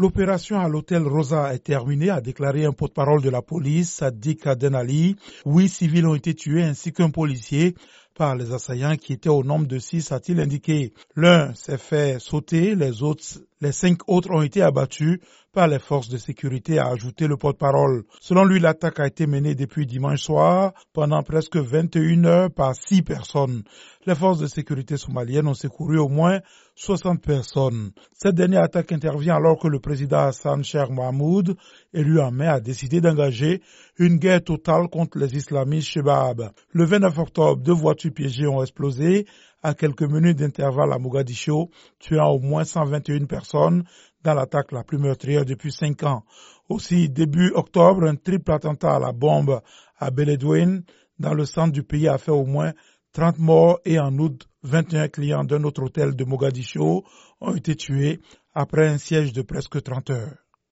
L'opération à l'hôtel Rosa est terminée, a déclaré un porte-parole de la police, Sadiq Adenali. Huit civils ont été tués ainsi qu'un policier par les assaillants qui étaient au nombre de six, a-t-il indiqué. L'un s'est fait sauter, les autres, les cinq autres ont été abattus par les forces de sécurité, a ajouté le porte-parole. Selon lui, l'attaque a été menée depuis dimanche soir pendant presque 21 heures par six personnes. Les forces de sécurité somaliennes ont secouru au moins 60 personnes. Cette dernière attaque intervient alors que le président Hassan Sheikh Mahmoud, élu en mai, a décidé d'engager une guerre totale contre les islamistes Shebab. Le 29 octobre, deux voitures piégées ont explosé à quelques minutes d'intervalle à Mogadiscio, tuant au moins 121 personnes dans l'attaque la plus meurtrière depuis cinq ans. Aussi, début octobre, un triple attentat à la bombe à Beledweyne, dans le centre du pays, a fait au moins 30 morts et en août, 21 clients d'un autre hôtel de Mogadiscio ont été tués après un siège de presque 30 heures.